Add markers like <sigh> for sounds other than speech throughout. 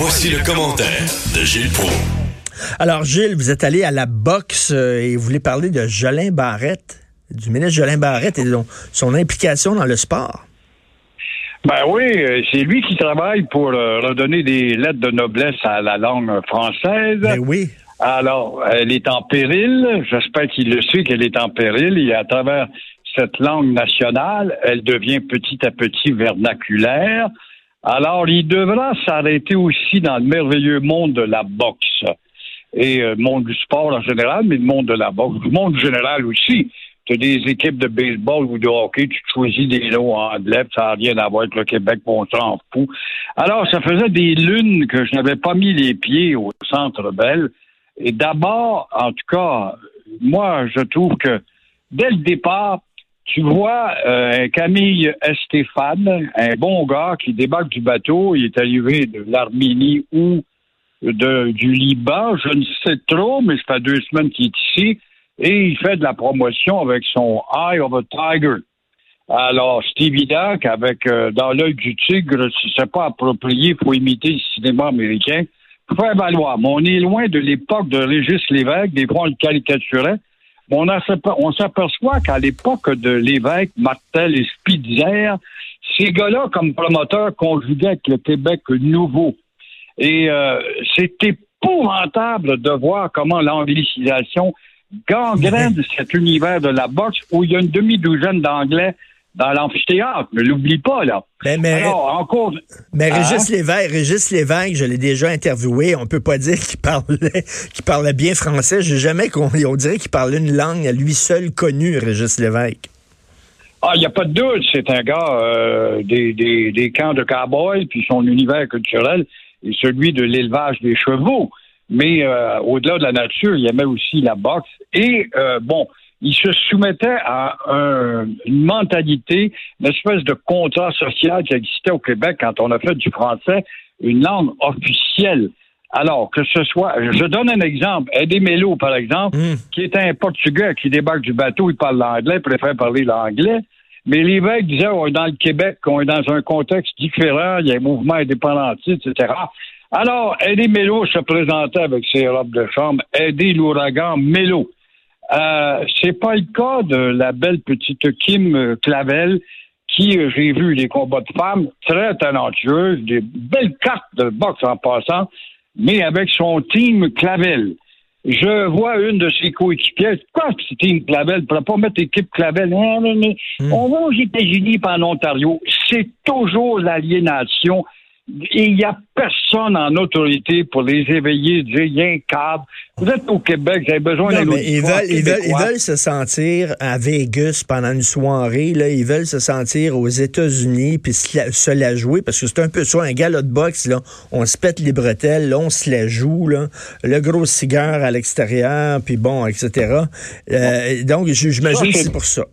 Voici le commentaire de Gilles Pro. Alors, Gilles, vous êtes allé à la boxe euh, et vous voulez parler de Jolin Barrette, du ministre Jolin Barrette et de son implication dans le sport. Ben oui, euh, c'est lui qui travaille pour euh, redonner des lettres de noblesse à la langue française. Ben oui. Alors, elle est en péril. J'espère qu'il le sait qu'elle est en péril. Et à travers cette langue nationale, elle devient petit à petit vernaculaire. Alors, il devra s'arrêter aussi dans le merveilleux monde de la boxe et le monde du sport en général, mais le monde de la boxe, le monde général aussi tu as des équipes de baseball ou de hockey, tu choisis des noms anglais, ça n'a rien à voir avec le Québec, on s'en fout. Alors, ça faisait des lunes que je n'avais pas mis les pieds au Centre Bell. Et d'abord, en tout cas, moi, je trouve que dès le départ, tu vois euh, Camille Estéphane, un bon gars qui débarque du bateau, il est arrivé de l'Arménie ou de, du Liban, je ne sais trop, mais ça fait deux semaines qu'il est ici et il fait de la promotion avec son Eye of a Tiger. Alors, c'est évident qu'avec euh, dans l'œil du tigre, si c'est pas approprié, faut imiter le cinéma américain. Faut faire valoir. Mais on est loin de l'époque de Régis Lévesque, des fois on le caricaturait. On, on s'aperçoit qu'à l'époque de Lévesque, Martel et Spitzer, ces gars-là, comme promoteurs, conjuguaient avec le Québec nouveau. Et euh, c'est épouvantable de voir comment l'anglicisation gangrène cet univers de la boxe où il y a une demi-douzaine d'Anglais dans l'amphithéâtre. Ne l'oublie pas, là. Ben, mais, Alors, encore, mais hein? Régis, Lévesque, Régis Lévesque, je l'ai déjà interviewé. On peut pas dire qu'il parlait, qu'il parlait bien français. J'ai jamais qu'on, on dirait qu'il parlait une langue à lui seul connue, Régis Lévesque. Ah, il n'y a pas de doute. C'est un gars euh, des, des, des camps de cowboys, puis son univers culturel est celui de l'élevage des chevaux mais euh, au-delà de la nature, il aimait aussi la boxe. Et euh, bon, il se soumettait à une mentalité, une espèce de contrat social qui existait au Québec quand on a fait du français une langue officielle. Alors, que ce soit, je donne un exemple, Eddie Mello, par exemple, hmm. qui était un Portugais qui débarque du bateau, il parle l'anglais, préfère parler l'anglais. Mais l'évêque disait, on est dans le Québec, on est dans un contexte différent, il y a un mouvement indépendantiste, etc. Alors, Eddie Mello se présentait avec ses robes de chambre. Eddie l'ouragan Mello. Euh, c'est pas le cas de la belle petite Kim Clavel, qui, euh, j'ai vu les combats de femmes, très talentueuse, des belles cartes de boxe en passant, mais avec son team Clavel. Je vois une de ses coéquipières. Quoi, ce team Clavel? Pour pas mettre équipe Clavel. Hmm. On va aux États-Unis pas en Ontario. C'est toujours l'aliénation il n'y a personne en autorité pour les éveiller, dire, il y a un cadre. Vous êtes au Québec, vous avez besoin d'un ils veulent, ils, veulent, ils veulent se sentir à Vegas pendant une soirée, là. Ils veulent se sentir aux États-Unis puis se la, jouer parce que c'est un peu ça, un gars de boxe, là. On se pète les bretelles, là, on se la joue, là. Le gros cigare à l'extérieur, puis bon, etc. Euh, donc, j'imagine que c'est pour ça.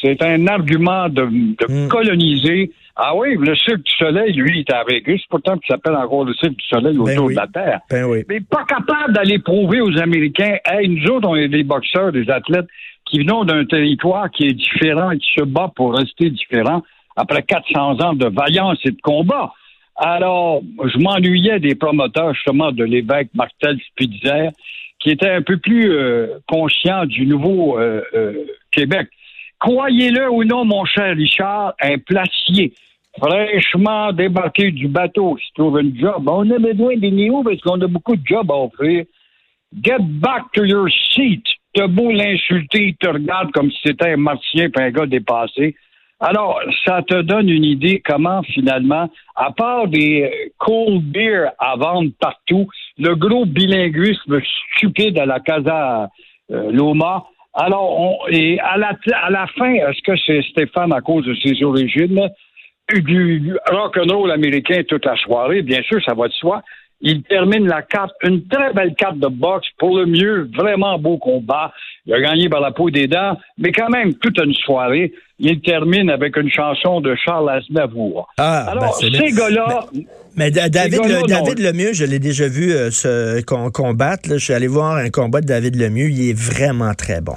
C'est un argument de, hmm. coloniser ah oui, le Cirque du Soleil, lui, il est à Vegas, pourtant qu'il s'appelle encore le Cirque du Soleil ben autour de la Terre. Ben oui. Mais pas capable d'aller prouver aux Américains, hey, nous autres, on est des boxeurs, des athlètes qui venons d'un territoire qui est différent et qui se bat pour rester différent après 400 ans de vaillance et de combat. Alors, je m'ennuyais des promoteurs, justement, de l'évêque Martel Spitzer, qui étaient un peu plus euh, conscients du nouveau euh, euh, Québec. Croyez-le ou non, mon cher Richard, un placier fraîchement débarqué du bateau qui trouve un job. On a besoin des néos parce qu'on a beaucoup de jobs à offrir. Get back to your seat. T'as beau l'insulter, il te regarde comme si c'était un martien un gars dépassé. Alors, ça te donne une idée comment, finalement, à part des cold beer à vendre partout, le gros bilinguisme stupide à la Casa euh, Loma, alors, on, et à la, à la fin, est-ce que c'est Stéphane à cause de ses origines? Du rock'n'roll américain toute la soirée, bien sûr, ça va de soi. Il termine la carte, une très belle carte de boxe pour le mieux, vraiment beau combat. Il a gagné par la peau des dents, mais quand même toute une soirée. Il termine avec une chanson de Charles Aznavour. Ah, Alors, ben, ces gars-là, Mais Da- David, le. David Lemieux, je l'ai déjà vu euh, se com- combattre. là. Je suis allé voir un combat de David Lemieux. Il est vraiment très bon.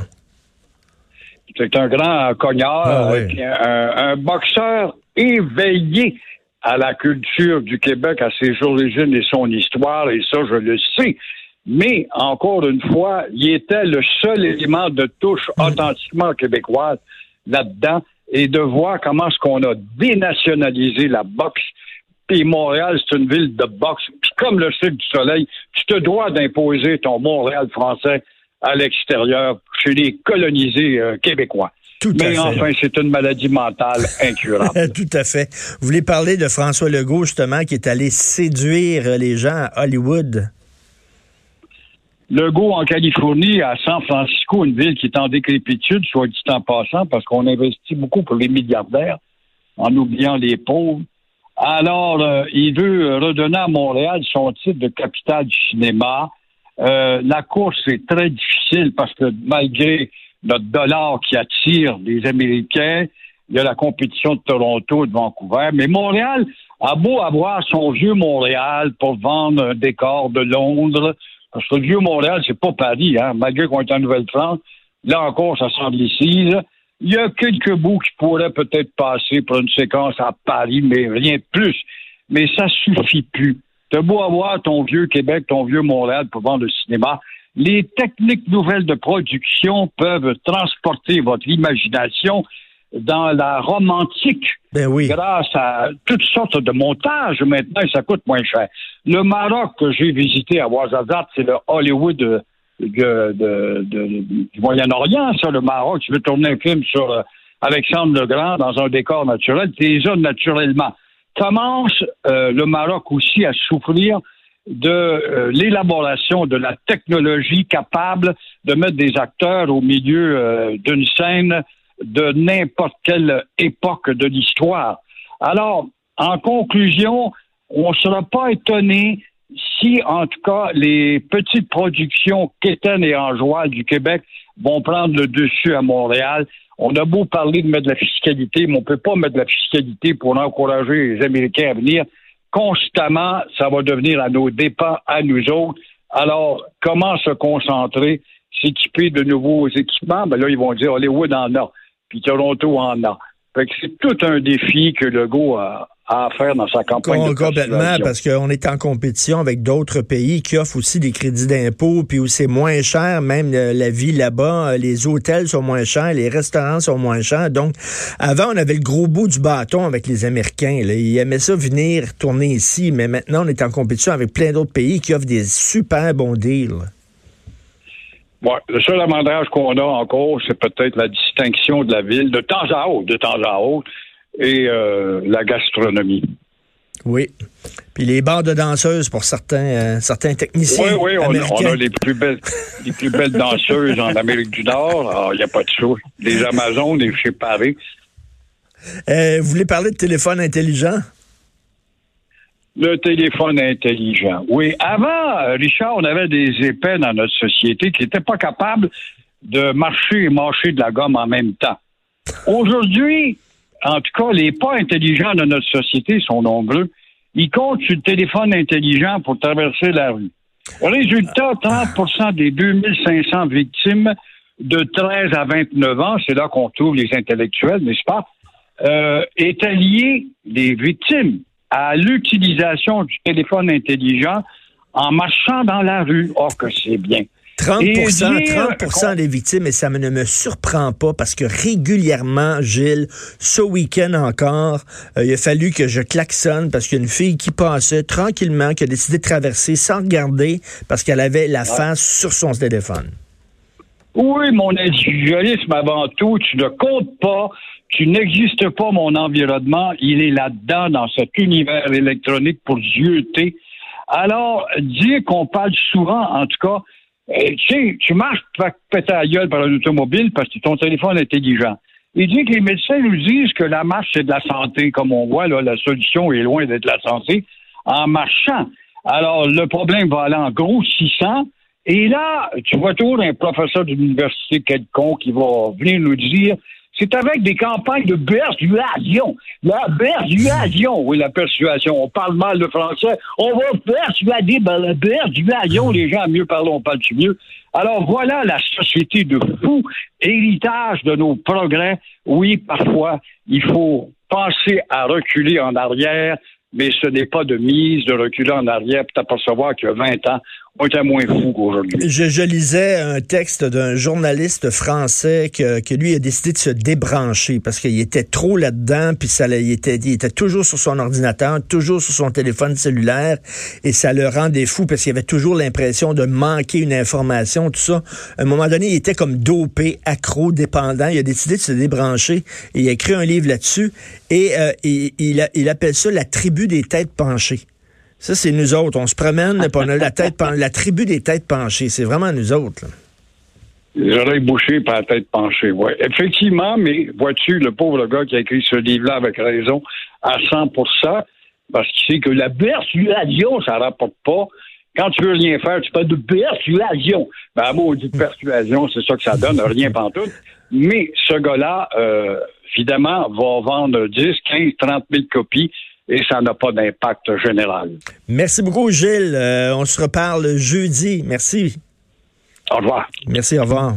c'est un grand cognard, Ah, oui. euh, un boxeur éveillé à la culture du Québec, à ses origines et son histoire, et ça, je le sais. Mais, encore une fois, il était le seul élément de touche authentiquement québécoise là-dedans, et de voir comment est-ce qu'on a dénationalisé la boxe. Puis Montréal, c'est une ville de boxe. Puis comme le Cirque du Soleil, tu te dois d'imposer ton Montréal français à l'extérieur, chez les colonisés euh, québécois. Tout Mais enfin, c'est une maladie mentale incurable. <laughs> Tout à fait. Vous voulez parler de François Legault, justement, qui est allé séduire les gens à Hollywood? Legault en Californie, à San Francisco, une ville qui est en décrépitude, soit dit en passant, parce qu'on investit beaucoup pour les milliardaires, en oubliant les pauvres. Alors, euh, il veut redonner à Montréal son titre de capitale du cinéma. Euh, la course est très difficile parce que malgré notre dollar qui attire les Américains, il y a la compétition de Toronto et de Vancouver. Mais Montréal a beau avoir son vieux Montréal pour vendre un décor de Londres. Parce que le vieux Montréal, c'est pas Paris, hein. Malgré qu'on est en Nouvelle-France, là encore, ça s'anglicise. Il y a quelques bouts qui pourraient peut-être passer pour une séquence à Paris, mais rien de plus. Mais ça suffit plus. T'as beau avoir ton vieux Québec, ton vieux Montréal pour vendre le cinéma. Les techniques nouvelles de production peuvent transporter votre imagination dans la romantique Ben oui. grâce à toutes sortes de montages maintenant, et ça coûte moins cher. Le Maroc que j'ai visité à Ouarzazate, c'est le Hollywood de- de- de- de- du Moyen-Orient, ça, le Maroc. Tu veux tourner un film sur euh, Alexandre le Grand dans un décor naturel, tu les as naturellement. Commence euh, le Maroc aussi à souffrir de euh, l'élaboration de la technologie capable de mettre des acteurs au milieu euh, d'une scène de n'importe quelle époque de l'histoire. Alors, en conclusion, on ne sera pas étonné si, en tout cas, les petites productions quétaines et enjoies du Québec vont prendre le dessus à Montréal. On a beau parler de mettre de la fiscalité, mais on ne peut pas mettre de la fiscalité pour encourager les Américains à venir. Constamment, ça va devenir à nos dépens, à nous autres. Alors, comment se concentrer, s'équiper de nouveaux équipements? Ben là, ils vont dire Hollywood en a, puis Toronto en a. Fait que c'est tout un défi que Legault a, à faire dans sa campagne Com- de complètement, parce qu'on est en compétition avec d'autres pays qui offrent aussi des crédits d'impôt, puis où c'est moins cher, même euh, la vie là-bas, euh, les hôtels sont moins chers, les restaurants sont moins chers. Donc, avant, on avait le gros bout du bâton avec les Américains. Là. Ils aimaient ça venir tourner ici, mais maintenant, on est en compétition avec plein d'autres pays qui offrent des super bons deals. Ouais, le seul avantage qu'on a encore, c'est peut-être la distinction de la ville de temps à autre, de temps à autre, et euh, la gastronomie. Oui. Puis les bars de danseuses pour certains, euh, certains techniciens Oui, oui, on, a- américains. on a les plus belles, les plus belles danseuses en Amérique du Nord. Il n'y a pas de choix. Les Amazones, les chez Paris. Euh, vous voulez parler de téléphone intelligent? Le téléphone intelligent. Oui, avant, euh, Richard, on avait des épais dans notre société qui n'étaient pas capables de marcher et mâcher de la gomme en même temps. Aujourd'hui, en tout cas, les pas intelligents de notre société sont nombreux. Ils comptent sur le téléphone intelligent pour traverser la rue. Résultat, 30% des 2500 victimes de 13 à 29 ans, c'est là qu'on trouve les intellectuels, n'est-ce pas, euh, étaient liés, les victimes, à l'utilisation du téléphone intelligent en marchant dans la rue. Or que c'est bien. 30 Et 30 dire- des victimes, et ça me- ne me surprend pas parce que régulièrement, Gilles, ce week-end encore, euh, il a fallu que je klaxonne parce qu'il y a une fille qui passait tranquillement, qui a décidé de traverser sans regarder parce qu'elle avait la face sur son téléphone. Oui, mon individualisme avant tout, tu ne comptes pas, tu n'existes pas, mon environnement, il est là-dedans, dans cet univers électronique pour zioter. Alors, dire qu'on parle souvent, en tout cas, euh, tu sais, tu marches, tu vas te péter la gueule par un automobile parce que ton téléphone est intelligent. Il dit que les médecins nous disent que la marche, c'est de la santé. Comme on voit, là, la solution est loin d'être la santé en marchant. Alors, le problème va aller en grossissant. Et là, tu vois toujours un professeur d'université quelconque qui va venir nous dire c'est avec des campagnes de persuasion. La persuasion, oui, la persuasion. On parle mal le français. On va persuader ben, la persuasion. Les gens, mieux parlent, on parle mieux? Alors voilà la société de fous, héritage de nos progrès. Oui, parfois, il faut penser à reculer en arrière, mais ce n'est pas de mise de reculer en arrière pour t'apercevoir a 20 ans, on était moins qu'aujourd'hui. Je, lisais un texte d'un journaliste français que, que, lui a décidé de se débrancher parce qu'il était trop là-dedans, puis ça, il était, il était toujours sur son ordinateur, toujours sur son téléphone cellulaire, et ça le rendait fou parce qu'il avait toujours l'impression de manquer une information, tout ça. À un moment donné, il était comme dopé, accro, dépendant. Il a décidé de se débrancher et il a écrit un livre là-dessus et euh, il, il appelle ça la tribu des têtes penchées. Ça, c'est nous autres. On se promène, on a la tête la tribu des têtes penchées. C'est vraiment nous autres. Les oreilles bouchées par la tête penchée, oui. Effectivement, mais vois-tu, le pauvre gars qui a écrit ce livre-là avec raison à 100% parce qu'il sait que la persuasion, ça ne rapporte pas. Quand tu veux rien faire, tu parles de persuasion. Ben, dit persuasion, c'est ça que ça donne, rien pantoute. Mais ce gars-là, euh, évidemment, va vendre 10, 15, 30 000 copies et ça n'a pas d'impact général. Merci beaucoup, Gilles. Euh, on se reparle jeudi. Merci. Au revoir. Merci, au revoir.